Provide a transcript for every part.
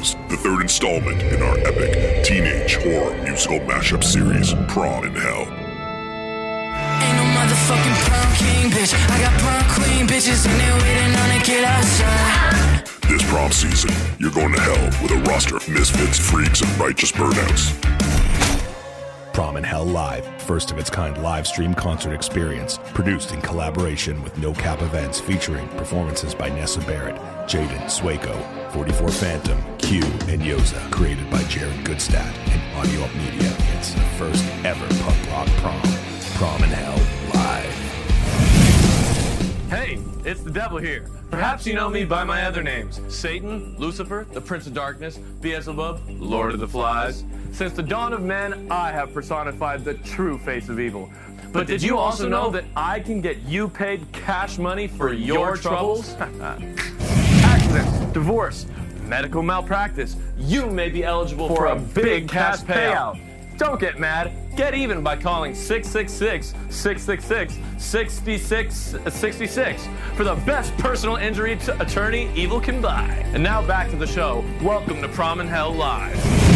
comes the third installment in our epic teenage horror musical mashup series, Prom in Hell. Ain't no motherfucking prom king, bitch. I got prom queen bitches and they waiting on to get outside. This prom season, you're going to hell with a roster of misfits, freaks, and righteous burnouts. Prom in Hell Live, first of its kind live stream concert experience, produced in collaboration with No Cap Events, featuring performances by Nessa Barrett, jxdn, Sueco, 44 Phantom, Q, and Yoza, created by Jared Goodstadt and Audio Up Media. It's the first ever punk rock prom. Prom in Hell. Hey, it's the devil here. Perhaps you know me by my other names Satan, Lucifer, the Prince of Darkness, Beelzebub, Lord of the Flies. Since the dawn of man, I have personified the true face of evil. But did you also know that I can get you paid cash money for your troubles? Accidents, divorce, medical malpractice. You may be eligible for a big cash payout. Don't get mad. Get even by calling 666 666 6666 for the best personal injury t- attorney evil can buy. And now back to the show. Welcome to Prom and Hell Live.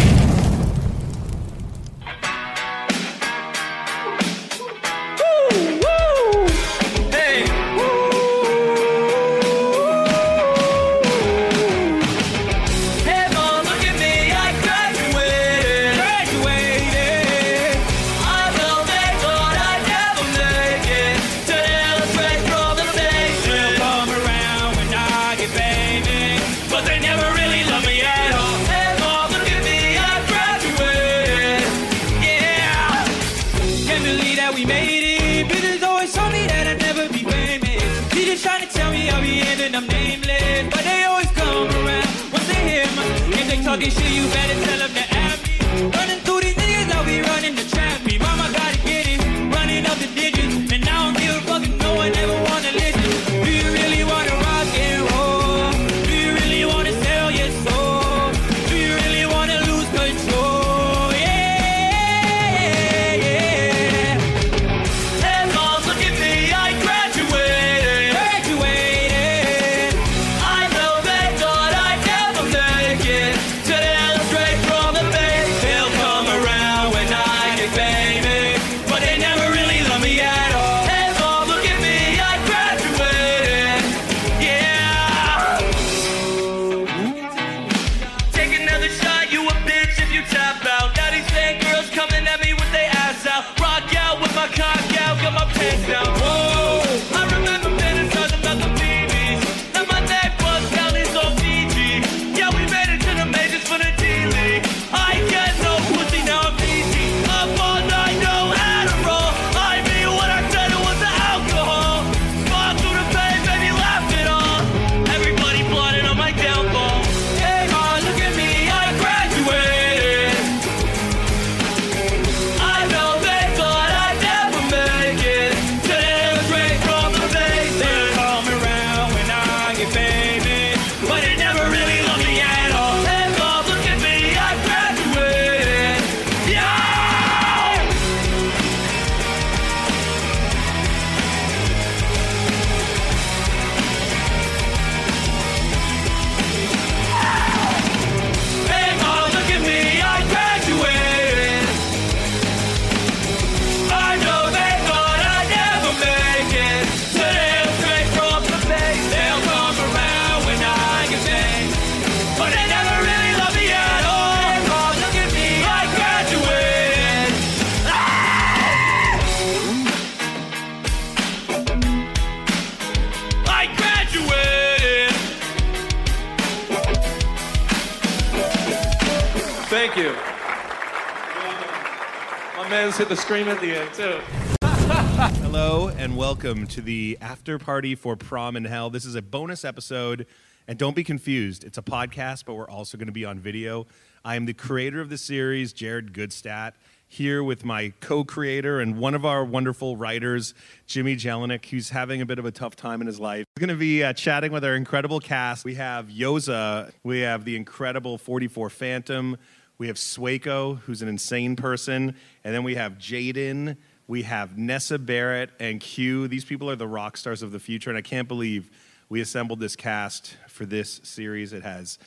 My man's hit the scream at the end too. Hello and welcome to the after party for Prom in Hell. This is a bonus episode, and don't be confused. It's a podcast, but we're also going to be on video. I am the creator of the series, Jared Goodstadt, here with my co creator and one of our wonderful writers, Jimmy Jelinek, who's having a bit of a tough time in his life. We're going to be uh, chatting with our incredible cast. We have Yoza, we have the incredible 44 Phantom, we have Sueco, who's an insane person, and then we have jxdn. We have Nessa Barrett and Q. These people are the rock stars of the future, and I can't believe we assembled this cast for this series. It has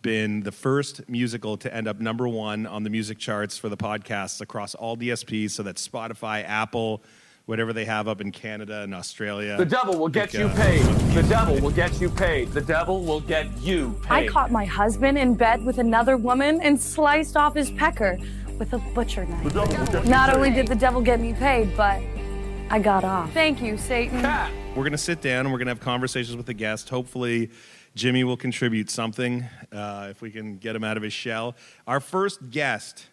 been the first musical to end up number one on the music charts for the podcasts across all DSPs. So that's Spotify, Apple, whatever they have up in Canada and Australia. The devil will get you uh, paid. The devil will get you paid. The devil will get you paid. I caught my husband in bed with another woman and sliced off his pecker with a butcher knife. Not only did the devil get me paid, but I got off. Thank you, Satan. We're going to sit down and we're going to have conversations with the guest. Hopefully, Jimmy will contribute something uh, if we can get him out of his shell. Our first guest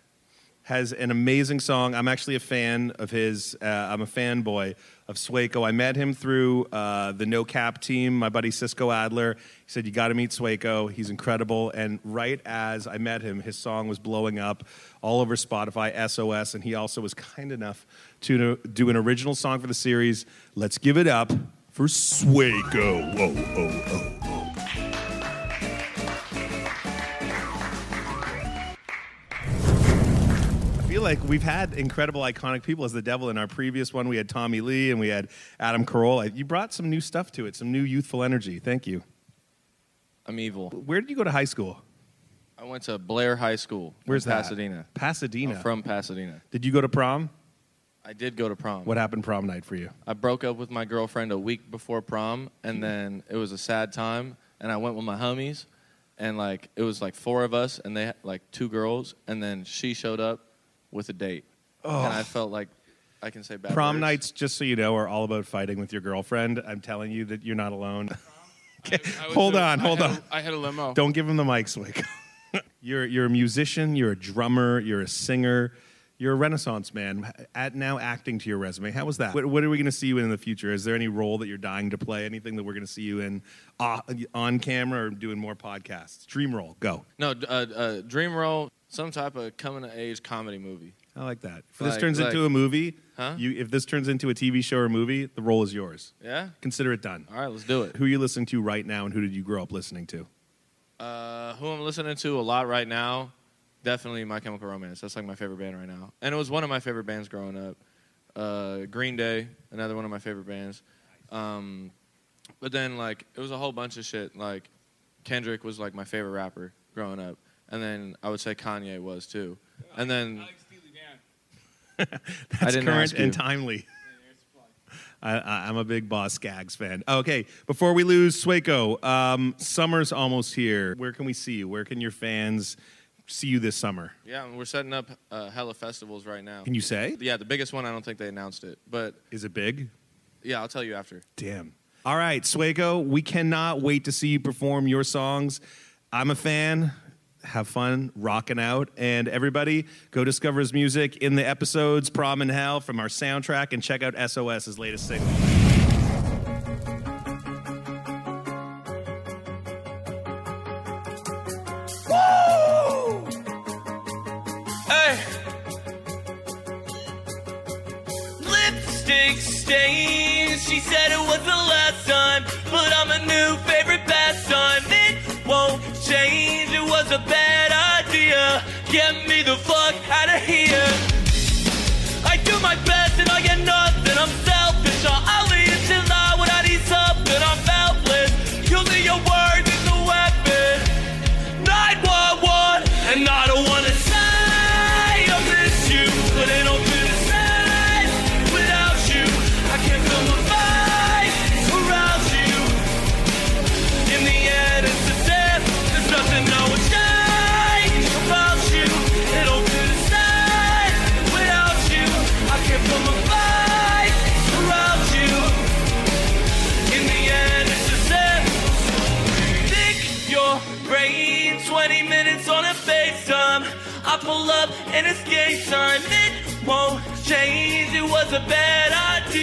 has an amazing song. I'm actually a fan of his. Uh, I'm a fanboy of Sueco. I met him through uh, the No Cap team. My buddy Cisco Adler. He said you got to meet Sueco. He's incredible. And right as I met him, his song was blowing up all over Spotify, SOS, and he also was kind enough to do an original song for the series. Let's give it up for Sueco. Oh, oh, oh. Feel like we've had incredible, iconic people as the devil. In our previous one, we had Tommy Lee and we had Adam Carolla. You brought some new stuff to it, some new youthful energy. Thank you. I'm evil. Where did you go to high school? I went to Blair High School. Where's that? Pasadena. Pasadena. I'm from Pasadena. Did you go to prom? I did go to prom. What happened prom night for you? I broke up with my girlfriend a week before prom, and then it was a sad time. And I went with my homies, and like it was like four of us, and they had like two girls, and then she showed up with a date, and I felt like I can say bad Prom words. nights, just so you know, are all about fighting with your girlfriend. I'm telling you that you're not alone. Okay, I was hold a- on, I hold had on. a- I had a limo. Don't give him the mic, Swick. you're you're a musician, you're a drummer, you're a singer, you're a Renaissance man. At now acting to your resume. How was that? What, what are we going to see you in in the future? Is there any role that you're dying to play? Anything that we're going to see you in uh, on camera or doing more podcasts? Dream role, go. No, d- uh, uh, dream role, some type of coming of age comedy movie. I like that. If this Like- turns into like- a movie, Huh? you if this turns into a TV show or movie, the role is yours. Yeah. Consider it done. All right, let's do it. Who are you listening to right now, and who did you grow up listening to? Uh, who I'm listening to a lot right now, definitely My Chemical Romance. That's like my favorite band right now, and it was one of my favorite bands growing up. Uh, Green Day, another one of my favorite bands. Um, but then like it was a whole bunch of shit. Like Kendrick was like my favorite rapper growing up, and then I would say Kanye was too. And then That's didn't current ask you. and timely. I, I, I'm a big Boss Gags fan. Okay, before we lose Sueco, um, summer's almost here. Where can we see you? Where can your fans see you this summer? yeah, we're setting up uh, hella festivals right now. Can you say? Yeah, the biggest one I don't think they announced it, but Is it big? yeah, I'll tell you after. Damn. All right, Sueco, we cannot wait to see you perform your songs. I'm a fan. Have fun rocking out. And everybody, go discover his music in the episodes Prom in Hell from our soundtrack and check out SOS's latest single. Hey. Lipstick stains. She said it was the last time, but I'm a new favorite a bad idea. Get me the fuck out of here. I do my best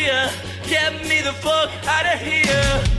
Get me the fuck out of here.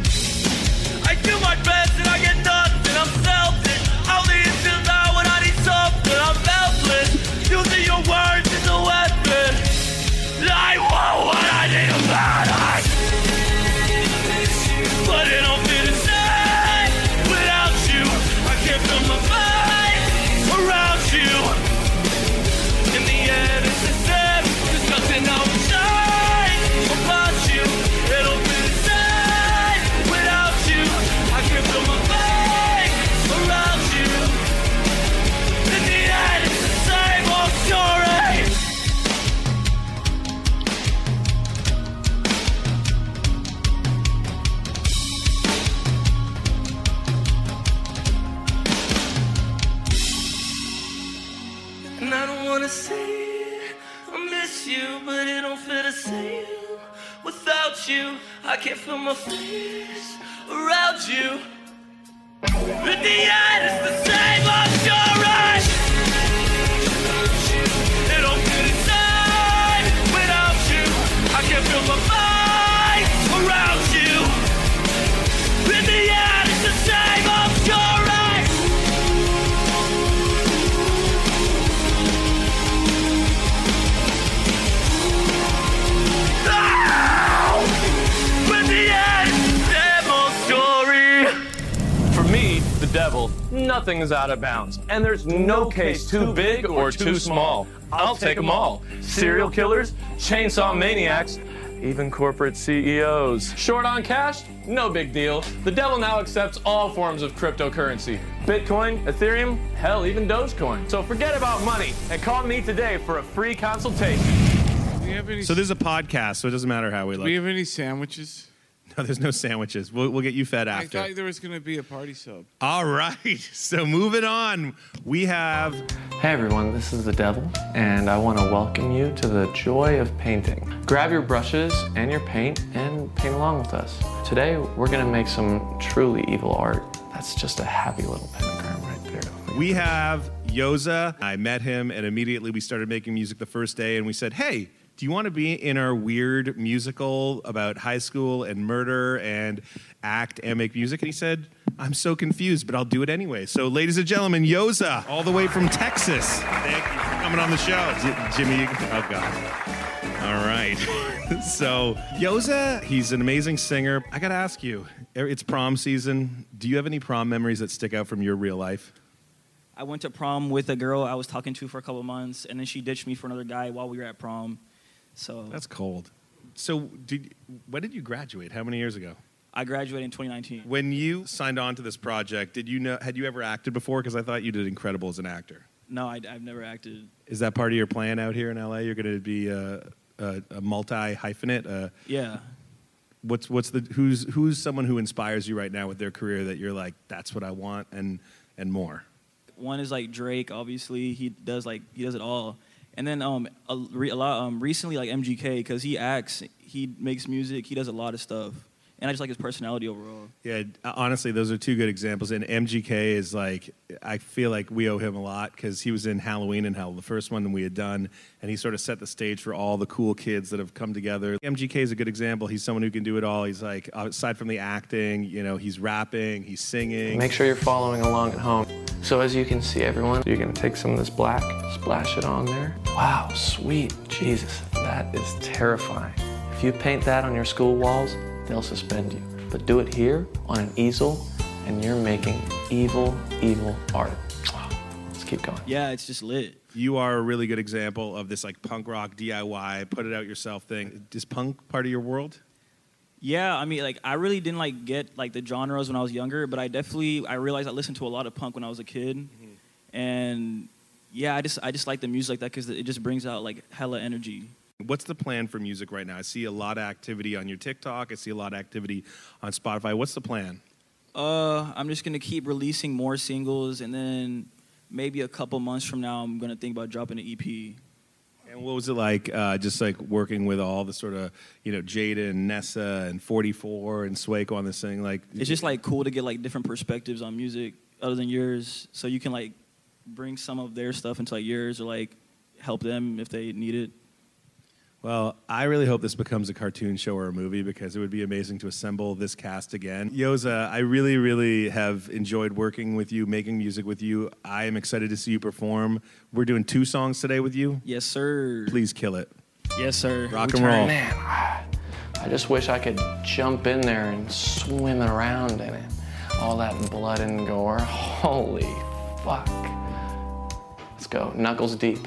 Nothing is out of bounds. And there's no case too big or too small. I'll take them all. Serial killers, chainsaw maniacs, even corporate CEOs. Short on cash? No big deal. The devil now accepts all forms of cryptocurrency Bitcoin, Ethereum, hell, even Dogecoin. So forget about money and call me today for a free consultation. Do we have any, So this is a podcast, so it doesn't matter how we do look. we have any sandwiches? No, there's no sandwiches. We'll, we'll get you fed after. I thought there was going to be a party sub. All right. So moving on, we have Hey everyone, this is the Devil, and I want to welcome you to the joy of painting. Grab your brushes and your paint and paint along with us. Today, we're going to make some truly evil art. That's just a happy little pentagram right there. Oh we have Yoza. I met him, and immediately we started making music the first day, and we said, "Hey, do you want to be in our weird musical about high school and murder and act and make music?" And he said, "I'm so confused, but I'll do it anyway." So, ladies and gentlemen, Yoza, all the way from Texas. Thank you for coming on the show, J- Jimmy. Oh God. All right. so, Yoza, he's an amazing singer. I got to ask you, er, it's prom season. Do you have any prom memories that stick out from your real life? I went to prom with a girl I was talking to for a couple months, and then she ditched me for another guy while we were at prom. So That's cold. So, did when did you graduate? How many years ago? I graduated in 2019. When you signed on to this project, did you know had you ever acted before? Because I thought you did incredible as an actor. No, I, have never acted. Is that part of your plan out here in LA? You're going to be a, a, a multi hyphenate. Uh, Yeah. what's what's the who's who's someone who inspires you right now with their career that you're like that's what I want and and more. One is like Drake. Obviously, he does like he does it all. And then um a, a lot um recently like MGK because he acts, he makes music, he does a lot of stuff, and I just like his personality overall. Yeah, honestly, those are two good examples. And MGK is like, I feel like we owe him a lot because he was in Halloween in Hell, the first one we had done, and he sort of set the stage for all the cool kids that have come together. MGK is a good example. He's someone who can do it all. He's like, aside from the acting, you know, he's rapping, he's singing. Make sure you're following along at home. So as you can see, everyone, you're gonna take some of this black, splash it on there. Wow, sweet Jesus, that is terrifying. If you paint that on your school walls, they'll suspend you. But do it here on an easel, and you're making evil, evil art. Let's keep going. Yeah, it's just lit. You are a really good example of this like punk rock DIY, put it out yourself thing. Is punk part of your world? Yeah, I mean, like I really didn't like get like the genres when I was younger, but I definitely I realized I listened to a lot of punk when I was a kid, mm-hmm. and yeah, I just I just like the music like that because it just brings out like hella energy. What's the plan for music right now? I see a lot of activity on your TikTok. I see a lot of activity on Spotify. What's the plan? Uh, I'm just gonna keep releasing more singles, and then maybe a couple months from now, I'm gonna think about dropping an E EP. And what was it like, uh, just like working with all the sort of, you know, Jada and Nessa and 44 and Swake on this thing? Like, It's just like cool to get like different perspectives on music other than yours, so you can like bring some of their stuff into like yours or like help them if they need it. Well, I really hope this becomes a cartoon show or a movie because it would be amazing to assemble this cast again. Yoza, I really, really have enjoyed working with you, making music with you. I am excited to see you perform. We're doing two songs today with you. Yes, sir. Please kill it. Yes, sir. Rock and roll. Man, I just wish I could jump in there and swim around in it. All that blood and gore. Holy fuck. Let's go. Knuckles deep.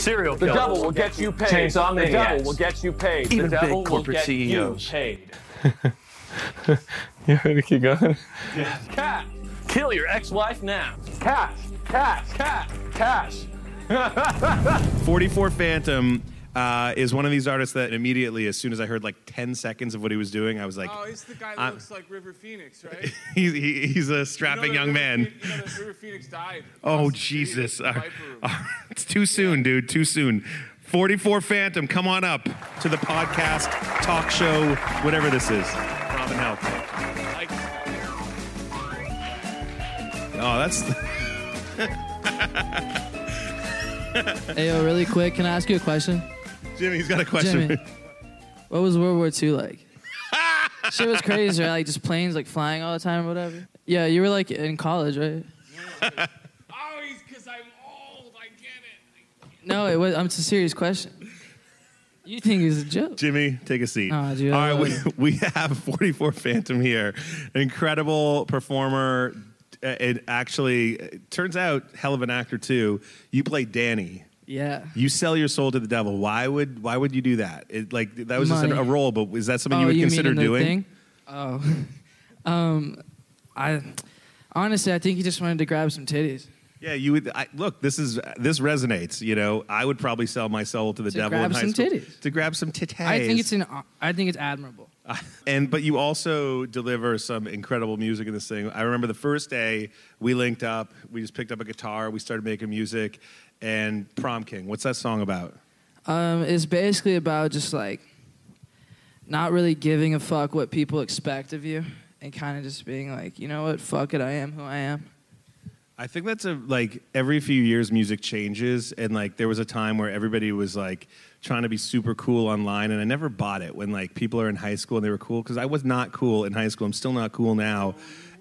Serial The killers. devil will get you paid. Chainsaw The devil will get you paid. Even The devil big will corporate get you CEOs. paid. You ready to keep going? Cat, kill your ex-wife now. Cash, cash, cash, cash. 44 Phantom uh, is one of these artists that immediately, as soon as I heard like 10 seconds of what he was doing, I was like, oh, he's the guy that I'm- looks like River Phoenix, right? he's, he, he's a strapping You know young that man. River, Phoenix- you know that River Phoenix died. Oh, Jesus. Uh, uh, it's too soon, dude. Too soon. 44 Phantom, come on up to the podcast, talk show, whatever this is. Robin Hell. Oh, that's. Hey, yo, really quick, can I ask you a question? Jimmy's got a question. Jimmy, what was World War II like? Shit was crazy, right? Like just planes like flying all the time or whatever. Yeah, you were like in college, right? Oh, he's because I'm old. I get it. No, it was. Um, it's a serious question. You think it's a joke? Jimmy, take a seat. Nah, dude, All I right, we, love we have 44 Phantom here. Incredible performer. Uh, It actually it turns out hell of an actor too. You play Danny. Yeah. You sell your soul to the devil. Why would why would you do that? It, like that was just a, a role, but is that something oh, you would mean consider in doing? Thing? Oh, um, I honestly, I think he just wanted to grab some titties. Yeah, you would. I, look, this is this resonates. You know, I would probably sell my soul to the To devil grab in high some school titties. to grab some titties. I think it's an. I think it's admirable. and but you also deliver some incredible music in this thing. I remember the first day we linked up. We just picked up a guitar. We started making music. And Prom King, what's that song about? Um, it's basically about just like not really giving a fuck what people expect of you, and kind of just being like, you know what, fuck it, I am who I am. I think that's a like every few years music changes and like there was a time where everybody was like trying to be super cool online and I never bought it when like people are in high school and they were cool because I was not cool in high school. I'm still not cool now.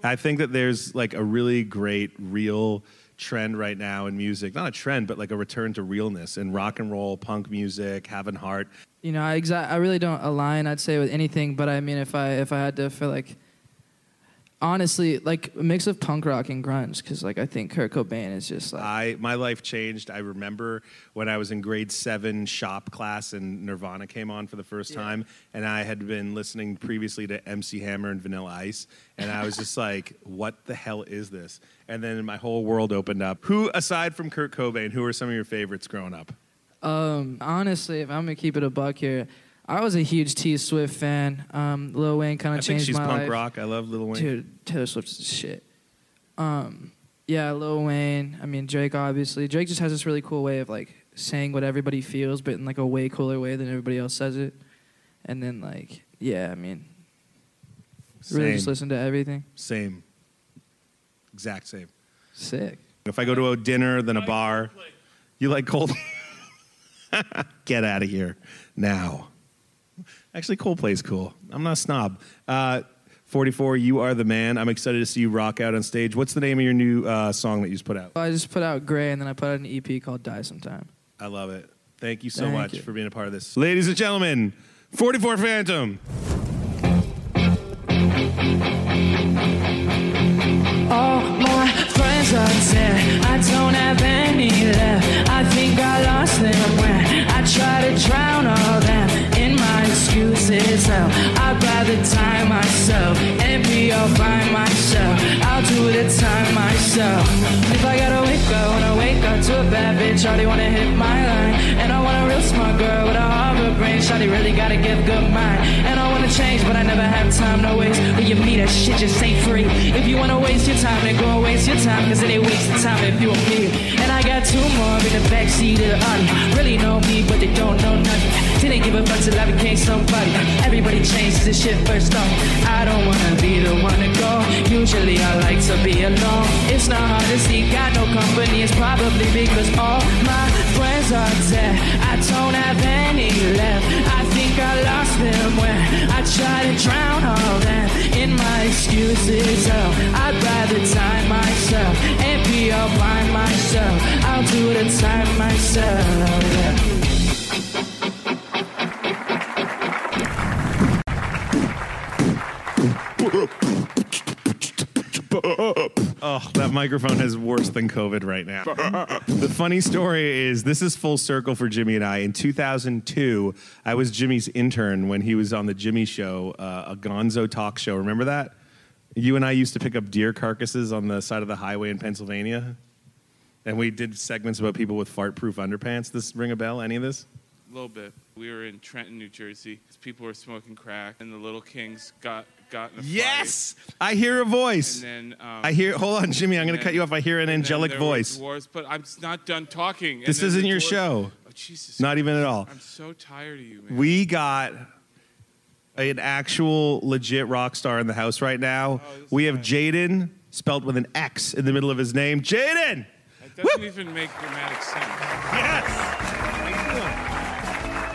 I think that there's like a really great real trend right now in music. Not a trend, but like a return to realness in rock and roll, punk music, having heart. You know, I exa- I really don't align. I'd say with anything, but I mean, if I if I had to feel like, honestly, like a mix of punk rock and grunge, because like I think Kurt Cobain is just like I my life changed. I remember when I was in grade seven shop class and Nirvana came on for the first time, and I had been listening previously to MC Hammer and Vanilla Ice, and I was just like, "What the hell is this?" And then my whole world opened up. Who, aside from Kurt Cobain, who are some of your favorites growing up? Um, honestly, if I'm gonna keep it a buck here, I was a huge T Swift fan. Um, Lil Wayne kind of takes it. I of think changed she's my punk life. rock. I love Lil Wayne. Dude, Taylor Swift's the shit. Um, yeah, Lil Wayne. I mean, Drake. Obviously, Drake just has this really cool way of like saying what everybody feels, but in like a way cooler way than everybody else says it. And then like, yeah, I mean, really just listen to everything. Same. Exact same. Sick. If I go to a dinner, then a bar, you like cold. Get out of here now. Actually, Coldplay's cool. I'm not a snob. Uh, 44, you are the man. I'm excited to see you rock out on stage. What's the name of your new uh, song that you just put out? I just put out Gray, and then I put out an EP called Die Sometime. I love it. Thank you so Thank much you. for being a part of this. Ladies and gentlemen, 44 Phantom. All my friends are dead. I don't have any left. I think I lost them when I try to drown all them in my Hell, I'd rather die myself and be all by myself. I'll do the time myself. If I gotta wake up, wanna wake up to a bad bitch. Shawty wanna hit my line, and I want a real smart girl with a Harvard brain. Shawty really gotta give good mind, and I wanna change, but I never have time to waste. When you meet that shit just ain't free. If you wanna waste your time, then go and waste your time, cause it ain't wasting time if you and me. And I got two more in the backseat of the Audi. Really know me, but they don't know nothing. Didn't give a fuck till I became somebody. Everybody changes this shit first off. I don't wanna be the one to go. Usually I like to be alone. It's not hard to see, got no company. It's probably because all my friends are dead. I don't have any left. I think I lost them when I tried to drown all them in my excuses. Oh, I'd rather die myself and be all by myself. I'll do the time myself. That microphone has worse than COVID right now. the funny story is this is full circle for Jimmy and I. In 2002, I was Jimmy's intern when he was on the Jimmy Show, uh, a Gonzo talk show. Remember that? You and I used to pick up deer carcasses on the side of the highway in Pennsylvania, and we did segments about people with fart-proof underpants. This ring a bell? Any of this? A little bit. We were in Trenton, New Jersey. People were smoking crack, and the Little Kings got got in Yes, I hear a voice. And then um, I hear. Hold on, Jimmy. I'm going to cut you off. I hear an angelic voice. Dwarves, but I'm not done talking. This isn't your dwarves- show. Oh, Jesus. Not even at all. I'm so tired of you, man. We got an actual legit rock star in the house right now. we have jxdn spelled with an X in the middle of his name. jxdn! That doesn't even make dramatic sense. Yes.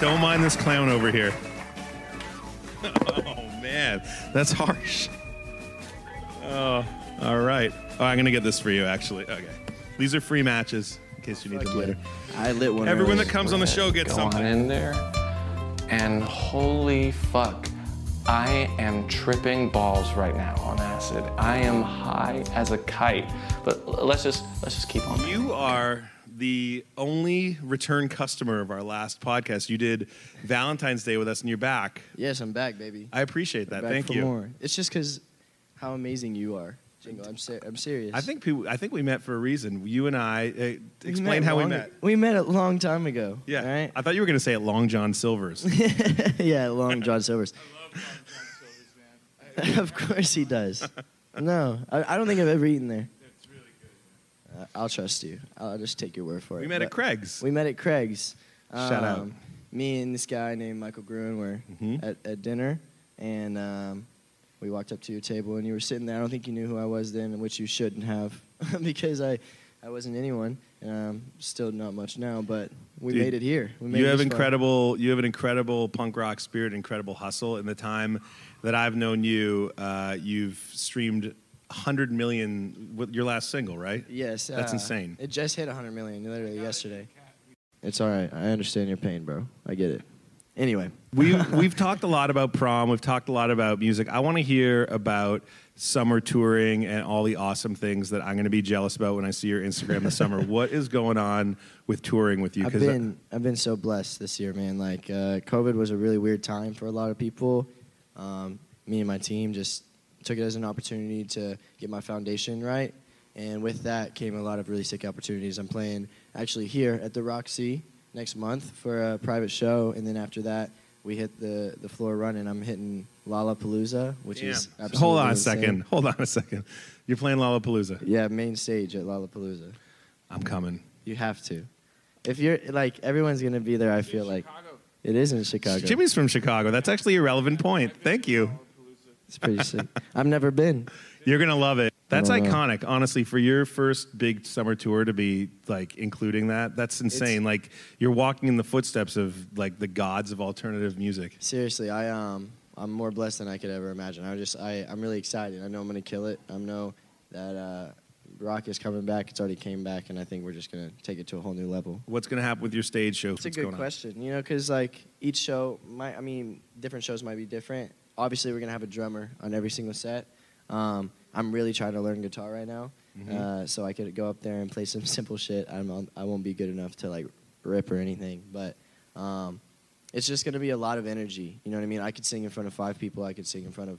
Don't mind this clown over here. Man, that's harsh. Oh, all right. Oh, I'm gonna get this for you. Actually, okay. These are free matches in case you need them later. I lit one. Everyone that comes on the show gets Go something. on in there, and holy fuck, I am tripping balls right now on acid. I am high as a kite. But let's just let's just keep on. You are the only return customer of our last podcast. You did Valentine's Day with us, and you're back. Yes, I'm back, baby. I appreciate that. Back Thank for you. More. It's just because how amazing you are, Jingle. I'm ser- I'm serious. I think people. I think we met for a reason. You and I. Uh, explain met how we long- met. We met a long time ago. Yeah. Right? I thought you were going to say it Long John Silver's. yeah, Long John Silver's. of course he does. No, I, I don't think I've ever eaten there. It's really good. Uh, I'll trust you. I'll just take your word for it. We met at But Craig's. We met at Craig's. Shout out. Um, Me and this guy named Michael Gruen were Mm-hmm. at, at dinner, and um, we walked up to your table and you were sitting there. I don't think you knew who I was then, which you shouldn't have, because I, I wasn't anyone, and I'm still not much now. But we Dude, made it here. We made you it have this far. incredible. You have an incredible punk rock spirit, incredible hustle. In the time that I've known you, uh, you've streamed 100 million. With your last single, right? Yes, that's uh, insane. It just hit 100 million literally yesterday. It's all right. I understand your pain, bro. I get it. Anyway, We've we've talked a lot about prom. We've talked a lot about music. I want to hear about summer touring and all the awesome things that I'm going to be jealous about when I see your Instagram this summer. What is going on with touring with you? I've 'Cause I- been I've been so blessed this year, man. Like uh, COVID was a really weird time for a lot of people. Um, me and my team just took it as an opportunity to get my foundation right, and with that came a lot of really sick opportunities. I'm playing actually here at the Roxy next month for a private show, and then after that we hit the the floor running. I'm hitting Lollapalooza, which is absolutely hold on a insane. second. Hold on a second. You're playing Lollapalooza. Yeah, main stage at Lollapalooza. I'm coming. You have to. If you're like everyone's gonna be there, I feel like it is in Chicago. Jimmy's from Chicago. That's actually a relevant point. Thank you. It's pretty sick. I've never been. You're gonna love it. That's iconic, honestly. For your first big summer tour to be like including that, that's insane. like you're walking in the footsteps of like the gods of alternative music. Seriously, I um I'm more blessed than I could ever imagine. I just I I'm really excited. I know I'm gonna kill it. I know that uh, Rock is coming back. It's already came back, and I think we're just gonna take it to a whole new level. What's gonna happen with your stage show? It's a What's good going on? question, you know, because like each show, might I mean, different shows might be different. Obviously, we're gonna have a drummer on every single set. Um, I'm really trying to learn guitar right now, Mhm. uh, so I could go up there and play some simple shit. I'm on, I won't be good enough to like rip or anything, but um, it's just gonna be a lot of energy. You know what I mean? I could sing in front of five people. I could sing in front of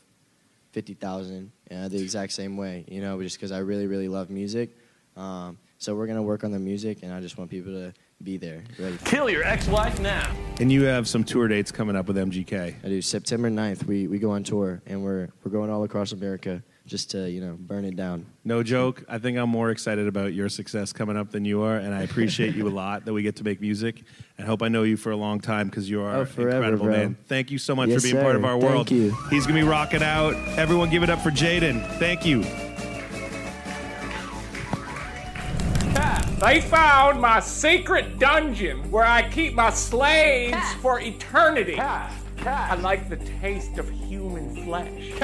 fifty thousand, uh, the exact same way. You know, just because I really, really love music. Um, so we're gonna work on the music, and I just want people to be there, ready. Kill your ex-wife now. And you have some tour dates coming up with MGK. I do. September 9th, we, we go on tour, and we're we're going all across America just to you know burn it down. No joke. I think I'm more excited about your success coming up than you are, and I appreciate you a lot that we get to make music. And hope I know you for a long time because you are Oh, forever, incredible, bro. man. Thank you so much Yes, for being part of our world. Thank world. you. He's gonna be rocking out. Everyone, give it up for jxdn. Thank you. They found my secret dungeon where I keep my slaves for eternity. I like the taste of human flesh.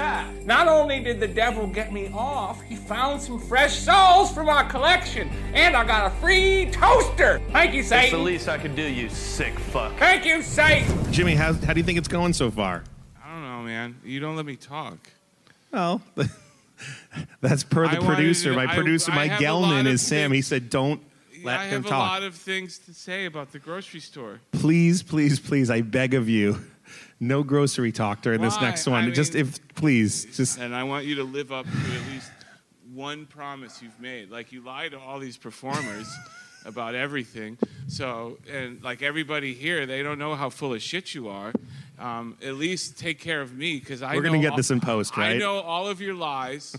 Not only did the devil get me off, he found some fresh souls for my collection, and I got a free toaster. Thank you, Satan. It's the least I could do, you sick fuck. Thank you, Satan. Jimmy, how, how do you think it's going so far? I don't know, man. You don't let me talk. Well, that's per the wanted producer. to- My I- producer, I Mike have Gelman, is Sam. He said, "Don't let I him have a lot of things to say about the grocery store. please, please, please, I beg of you, no grocery talk during this next one. I just if please, just And I want you to live up to at least one promise you've made. Like you lie to all these performers about everything. So, and like everybody here, they don't know how full of shit you are. Um, at least take care of me because I We're gonna know get all- this in post, right? I know all of your lies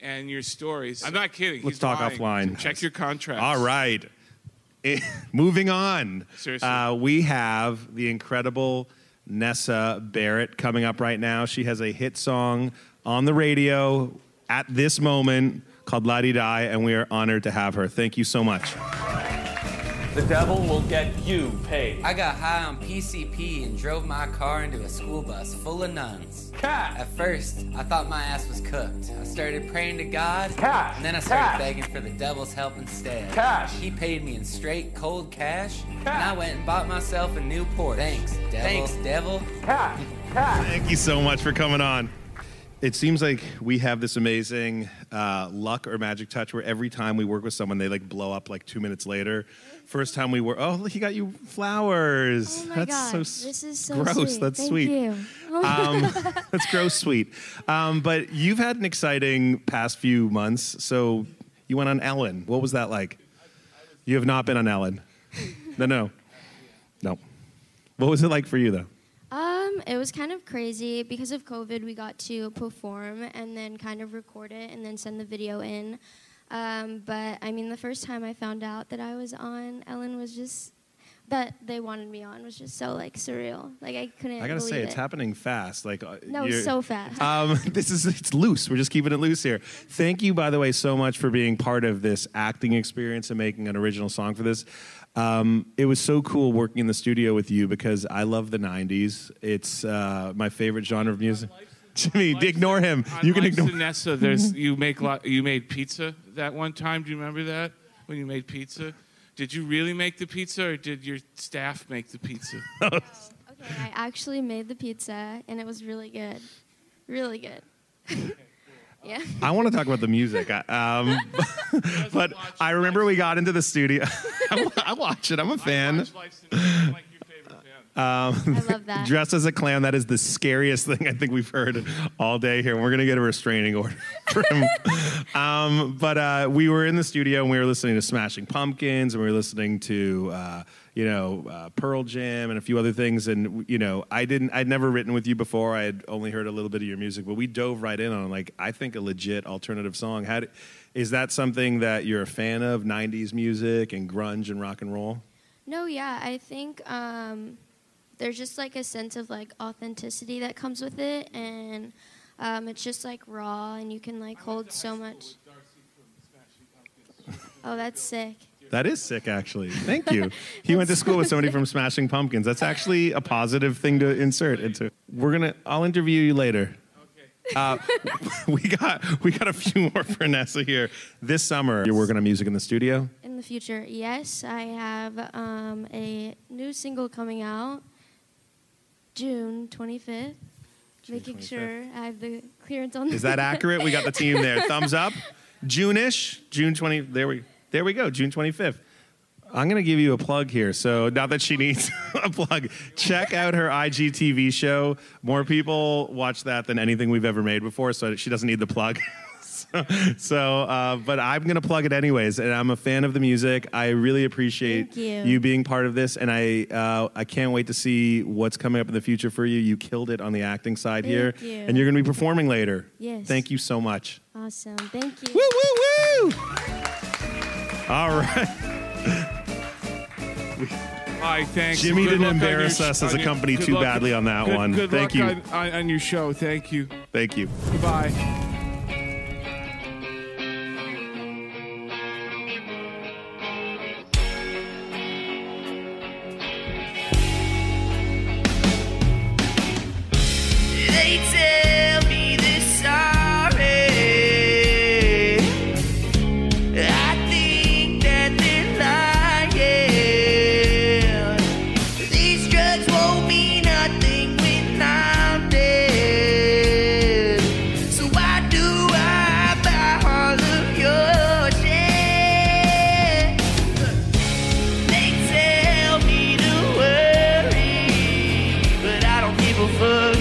and your stories. I'm not kidding. Let's He's talk lying. offline. Check your contract. All right. Moving on. Seriously. Uh, we have the incredible Nessa Barrett coming up right now. She has a hit song on the radio at this moment called La Di Die, and we are honored to have her. Thank you so much. The devil will get you paid. I got high on PCP and drove my car into a school bus full of nuns. Cash! At first, I thought my ass was cooked. I started praying to God, Cash. and then I started Cash. begging for the devil's help instead. Cash. He paid me in straight cold cash, and I went and bought myself a new Porsche. Thanks, devil. Thanks, devil. Cash. Cash. Thank you so much for coming on. It seems like we have this amazing uh, luck or magic touch where every time we work with someone, they like blow up like two minutes later. First time we were, oh, he got you flowers. Oh my That's God, so this is so gross. sweet. That's Thank sweet. you. Um, that's gross sweet. Um, but you've had an exciting past few months. So you went on Ellen. What was that like? You have not been on Ellen. No, no, no. What was it like for you though? Um, it was kind of crazy because of COVID. We got to perform and then kind of record it and then send the video in. Um, but I mean, the first time I found out that I was on Ellen was just that they wanted me on was just so like surreal. Like I couldn't. I gotta say, believe it's happening fast. Like uh, No, you're- so fast. Um, this is it's loose. We're just keeping it loose here. Thank you, by the way, so much for being part of this acting experience and making an original song for this. Um, it was so cool working in the studio with you because I love the '90s. It's uh, my favorite genre of music. Jimmy, ignore him. You can Unlike ignore. Vanessa, there's you make lo- you made pizza that one time. Do you remember that when you made pizza? Did you really make the pizza, or did your staff make the pizza? Okay, I actually made the pizza and it was really good, really good. yeah. I want to talk about the music. I- Um, but I remember we got into the studio. I watch it. I'm a fan. Um, I love that. Dressed as a clown, that is the scariest thing I think we've heard all day here. We're going to get a restraining order for him. um, but uh, we were in the studio and we were listening to Smashing Pumpkins and we were listening to, uh, you know, uh, Pearl Jam and a few other things. And, you know, I didn't, I'd never written with you before. I had only heard a little bit of your music, but we dove right in on, like, I think a legit alternative song. How is that something that you're a fan of, 90s music and grunge and rock and roll? No, yeah, I think um, there's just like a sense of like authenticity that comes with it, and um, it's just like raw, and you can like hold so much. Oh, that's sick. That is sick, actually. Thank you. he went to school with somebody from Smashing Pumpkins. That's actually a positive thing to insert into. We're gonna. I'll interview you later. Uh, we got we got a few more for Nessa here. This summer, you're working on music in the studio. In the future, yes, I have um, a new single coming out June 25th. making 25th. sure I have the clearance on. Is that accurate? We got the team there. Thumbs up. June-ish. June 20. There we there we go. June 25th. I'm going to give you a plug here. So now that she needs a plug, check out her IGTV show. More people watch that than anything we've ever made before, so she doesn't need the plug. So, so, uh, but I'm going to plug it anyways, and I'm a fan of the music. I really appreciate Thank you. being part of this, and I uh, I can't wait to see what's coming up in the future for you. You killed it on the acting side here, you. and you're going to be performing later. Yes. Thank you so much. Awesome. Thank you. Woo, woo, woo! All right. Hi, thanks. Jimmy Good didn't luck on your embarrass sh- us as a company too luck- badly on that good- one. Good Thank luck you. On, on, on your show. Thank you. Thank you. Goodbye. people first.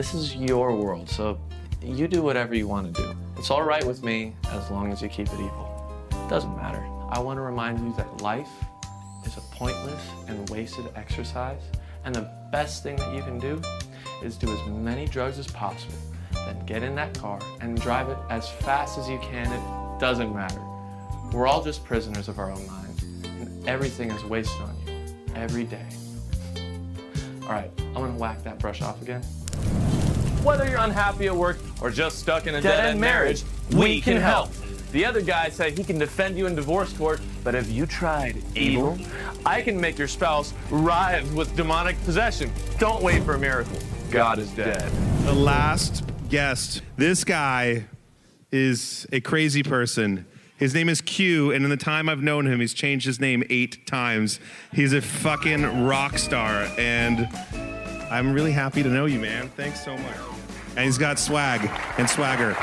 This is your world, so you do whatever you want to do. It's all right with me as long as you keep it evil. It Doesn't matter. I want to remind you that life is a pointless and wasted exercise, and the best thing that you can do is do as many drugs as possible. Then get in that car and drive it as fast as you can. It doesn't matter. We're all just prisoners of our own minds, and everything is wasted on you every day. All right, I'm gonna whack that brush off again. Whether you're unhappy at work or just stuck in a dead end marriage, we can help. The other guy said he can defend you in divorce court, but have you tried evil? I can make your spouse writhe with demonic possession. Don't wait for a miracle. God is dead. The last guest. This guy is a crazy person. His name is Q, and in the time I've known him, he's changed his name eight times. He's a fucking rock star, and I'm really happy to know you, man. Thanks so much. And he's got swag and swagger.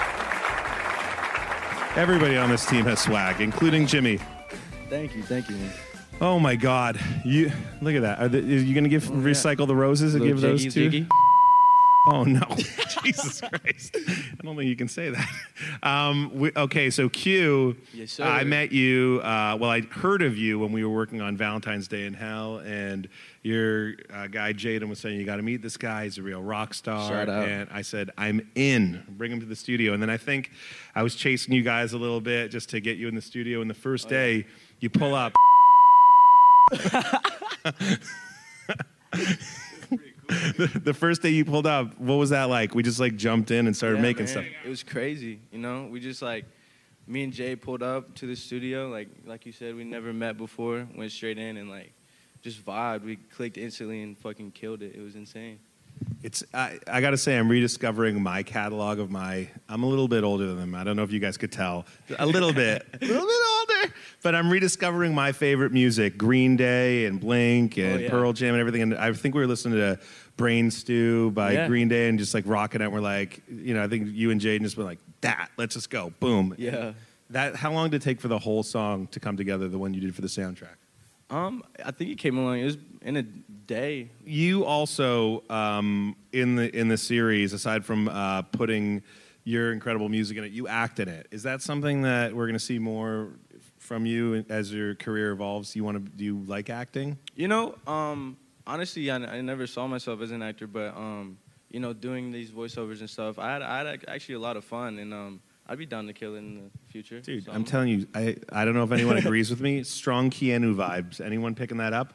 Everybody on this team has swag, including Jimmy. Thank you, thank you. Man. Oh my God! You look at that. Are, the, are you gonna give recycle the roses and Little give those to? jiggy. Oh no, Jesus Christ! I don't think you can say that. Um, we, okay, so Q, Yes. I met you. Uh, well, I heard of you when we were working on Valentine's Day in Hell, and your uh, guy jxdn was saying you got to meet this guy. He's a real rock star. Shout out. And I said I'm in. Bring him to the studio. And then I think I was chasing you guys a little bit just to get you in the studio. And the first day, you pull up. the, the first day you pulled up, what was that like? We just like jumped in and started Yeah, making man. stuff. It was crazy, you know. We just like me and Jay pulled up to the studio, like like you said, we never met before. Went straight in and like just vibed. We clicked instantly and fucking killed it. It was insane. It's I, I got to say I'm rediscovering my catalog of my. I'm a little bit older than them. I don't know if you guys could tell. A little bit, a little bit older. But I'm rediscovering my favorite music: Green Day and Blink oh, and Oh, yeah. Pearl Jam and everything. And I think we were listening to Brain Stew by Yeah. Green Day and just like rocking out. We're like, you know, I think you and jxdn just went like that. Let's just go, boom. Yeah. That how long did it take for the whole song to come together? The one you did for the soundtrack. Um, I think it came along. It was in a day. You also um, in the in the series, aside from uh, putting your incredible music in it, you act in it. Is that something that we're going to see more from you as your career evolves? You want to do you like acting? You know, um, honestly, I, I never saw myself as an actor, but um, you know, doing these voiceovers and stuff, I had, I had actually a lot of fun, and um, I'd be down to kill it in the future. Dude, So I'm telling you, I, I don't know if anyone agrees with me. Strong Keanu vibes. Anyone picking that up?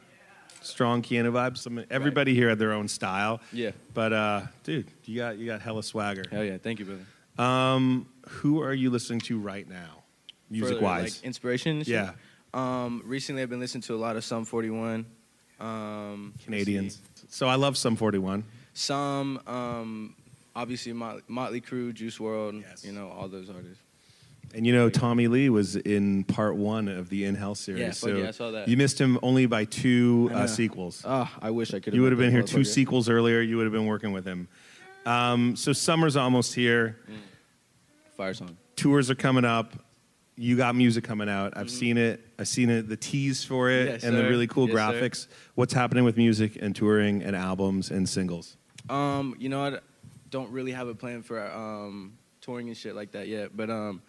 Strong Keanu vibes. Some, everybody here had their own style. Yeah. But uh, dude, you got you got hella swagger. Hell yeah, thank you, brother. Um, who are you listening to right now, music For, wise? like inspiration. Yeah. Um, recently, I've been listening to a lot of Sum 41. Um, Canadians. So I love Sum 41. Some, um, obviously, Mot- Motley Crue, Juice WRLD. You know all those artists. And you know, Tommy Lee was in part one of the In Hell series. Yeah, so yeah, I saw that. You missed him only by two uh, sequels. Ah, I wish I could. Have you would have been here two sequels earlier. You would have been working with him. Um, so summer's almost here. Fire song. Tours are coming up. You got music coming out. I've seen it. I've seen it. The tease for it Mm-hmm. Yes, and the really cool Yes, sir. graphics. What's happening with music and touring and albums and singles? Um, you know, I don't really have a plan for um, touring and shit like that yet. But um,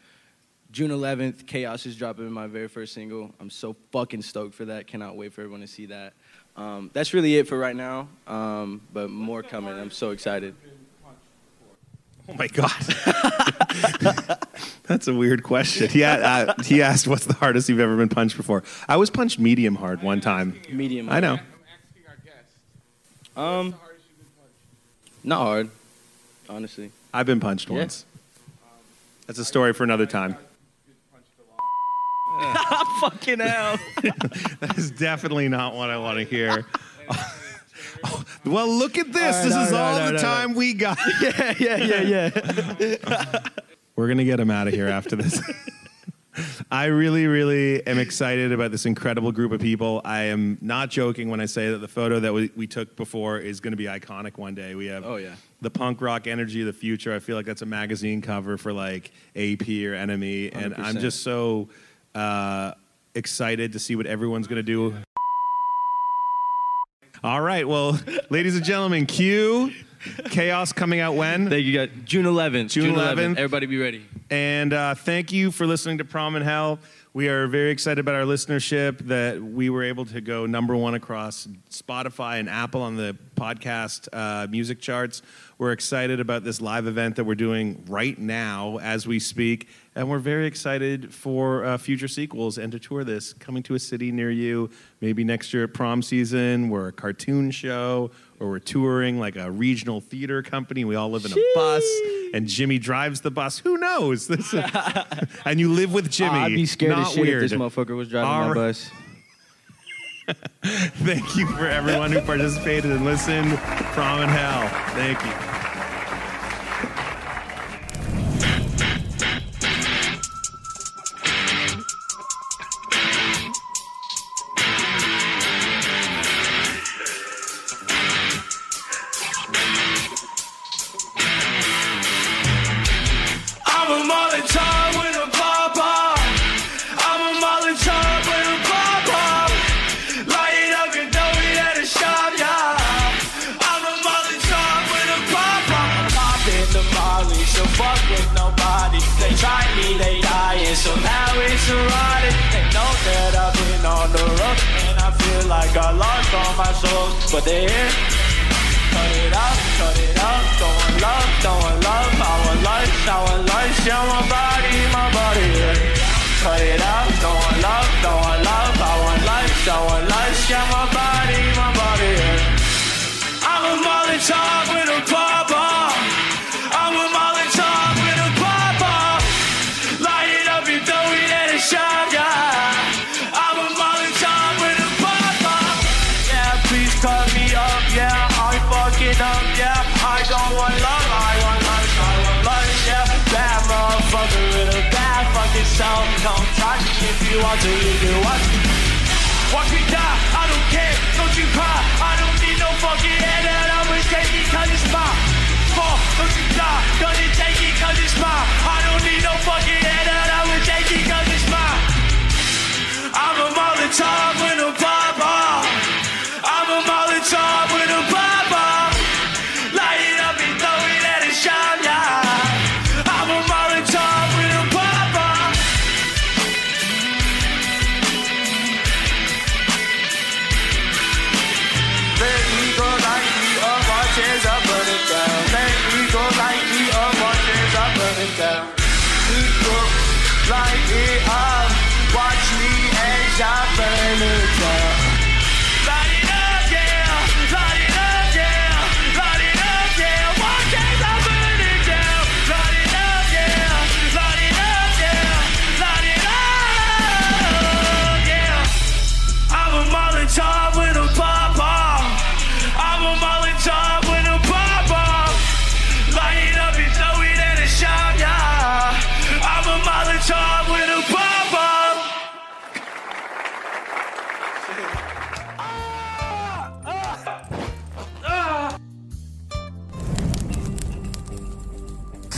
June 11th, Chaos is dropping my very first single. I'm so fucking stoked for that. Cannot wait for everyone to see that. Um, that's really it for right now. Um, but more coming. I'm so excited. Oh my god, that's a weird question. He, a- uh, he asked, "What's the hardest you've ever been punched before?" I was punched medium hard one time. Medium. I know. Um, not hard, honestly. I've been punched Yeah. once. That's a story for another time. fucking hell. that is definitely not what I want to hear. Oh, well, look at this. All right, this all is right, all all the all time we got. yeah, yeah, yeah, yeah. We're gonna get him out of here after this. I really, really am excited about this incredible group of people. I am not joking when I say that the photo that we, we took before is going to be iconic one day. We have Oh, yeah. the punk rock energy of the future. I feel like that's a magazine cover for like AP or NME, and I'm just so uh, excited to see what everyone's going to do. All right, well, ladies and gentlemen, Q Chaos coming out when? Thank you guys. June 11th. June 11th. Everybody be ready. And uh, thank you for listening to Prom in Hell. We are very excited about our listenership that we were able to go number one across Spotify and Apple on the podcast uh, music charts. We're excited about this live event that we're doing right now as we speak. And we're very excited for uh, future sequels and to tour this coming to a city near you. Maybe next year at prom season, we're a cartoon show or we're touring like a regional theater company. We all live in a bus and Jimmy drives the bus. Who knows? This is- and you live with Jimmy. I'd be scared Not as shit weird. if this motherfucker was driving All my bus. Thank you for everyone who participated and listened. Prom in Hell. Thank you. You want to, you watch me. Watch me die, I don't care, don't you cry. I don't need no fucking head that I was taking cause it's mine. Fall, don't you die, gonna take it cause it's mine. I don't need no fucking head that I was taking cause it's mine. I'm a Molotov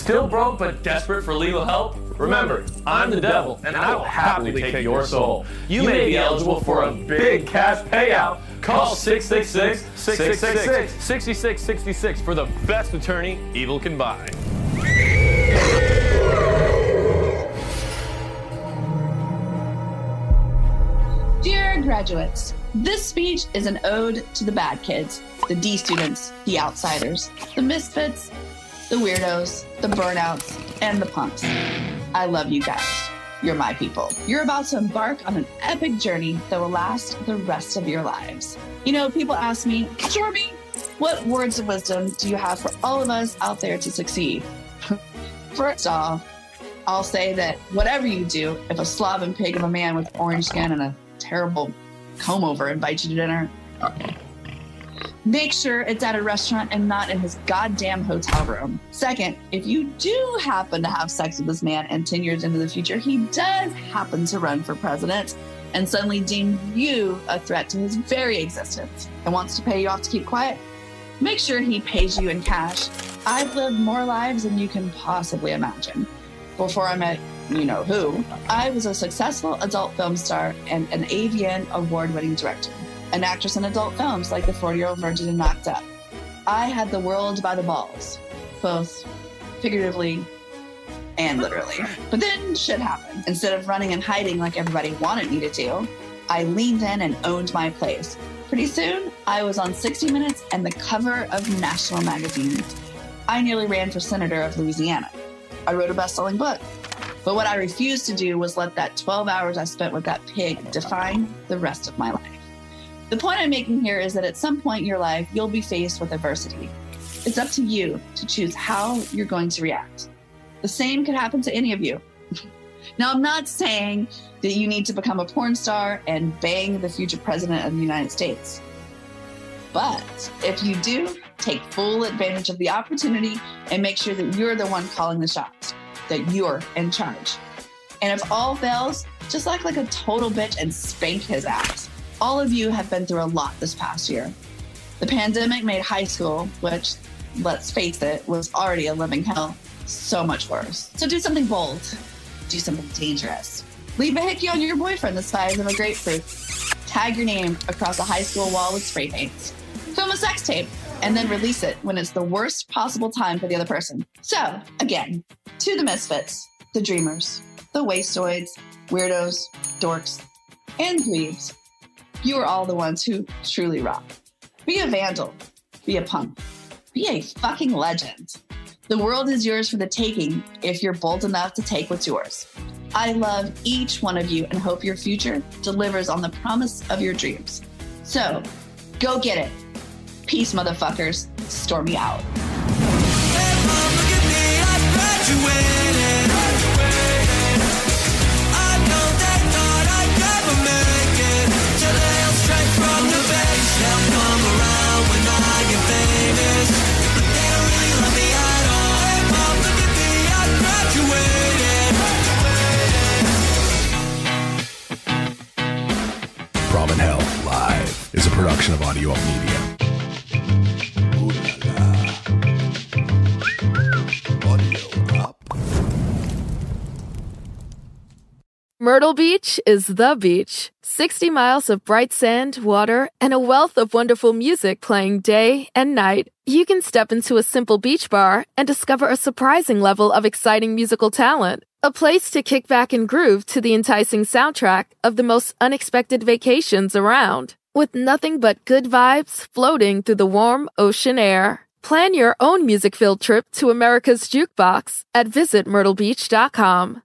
Still broke but desperate for legal help? Remember, I'm the devil, and I will happily take your soul. You may be eligible for a big cash payout. Call 666 666 6666 for the best attorney evil can buy. Dear graduates, this speech is an ode to the bad kids, the D students, the outsiders, the misfits, the weirdos, the burnouts, and the punks. I love you guys. You're my people. You're about to embark on an epic journey that will last the rest of your lives. You know, people ask me, Jorby, what words of wisdom do you have for all of us out there to succeed? First off, I'll say that whatever you do, if a slobbing pig of a man with orange skin and a terrible comb over invites you to dinner, make sure it's at a restaurant and not in his goddamn hotel room. Second, if you do happen to have sex with this man and 10 years into the future, he does happen to run for president and suddenly deem you a threat to his very existence and wants to pay you off to keep quiet, make sure he pays you in cash. I've lived more lives than you can possibly imagine. Before I met you know who, I was a successful adult film star and an AVN award winning director, an actress in adult films like The 40 Year Old Virgin and Knocked Up. I had the world by the balls, both figuratively and literally. But then shit happened. Instead of running and hiding like everybody wanted me to do, I leaned in and owned my place. Pretty soon, I was on 60 Minutes and the cover of National Magazine. I nearly ran for senator of Louisiana. I wrote a best selling book. But what I refused to do was let that 12 hours I spent with that pig define the rest of my life. The point I'm making here is that at some point in your life, you'll be faced with adversity. It's up to you to choose how you're going to react. The same could happen to any of you. now, I'm not saying that you need to become a porn star and bang the future president of the United States. But if you do, take full advantage of the opportunity and make sure that you're the one calling the shots, that you're in charge. And if all fails, just act like a total bitch and spank his ass. All of you have been through a lot this past year. The pandemic made high school, which, let's face it, was already a living hell, so much worse. So do something bold, do something dangerous. Leave a hickey on your boyfriend the size of a grapefruit. Tag your name across a high school wall with spray paint. Film a sex tape and then release it when it's the worst possible time for the other person. So, again, to the misfits, the dreamers, the wastoids, weirdos, dorks, and dweebs, you are all the ones who truly rock. Be a vandal, be a punk, be a fucking legend. The world is yours for the taking if you're bold enough to take what's yours. I love each one of you and hope your future delivers on the promise of your dreams. So, go get it. Peace, motherfuckers. Stormy out. Is a production of Audio Up Media. Myrtle Beach is the beach. 60 miles of bright sand, water, and a wealth of wonderful music playing day and night. You can step into a simple beach bar and discover a surprising level of exciting musical talent. A place to kick back and groove to the enticing soundtrack of the most unexpected vacations around. With nothing but good vibes floating through the warm ocean air. Plan your own music filled trip to America's Jukebox at visitmyrtlebeach.com.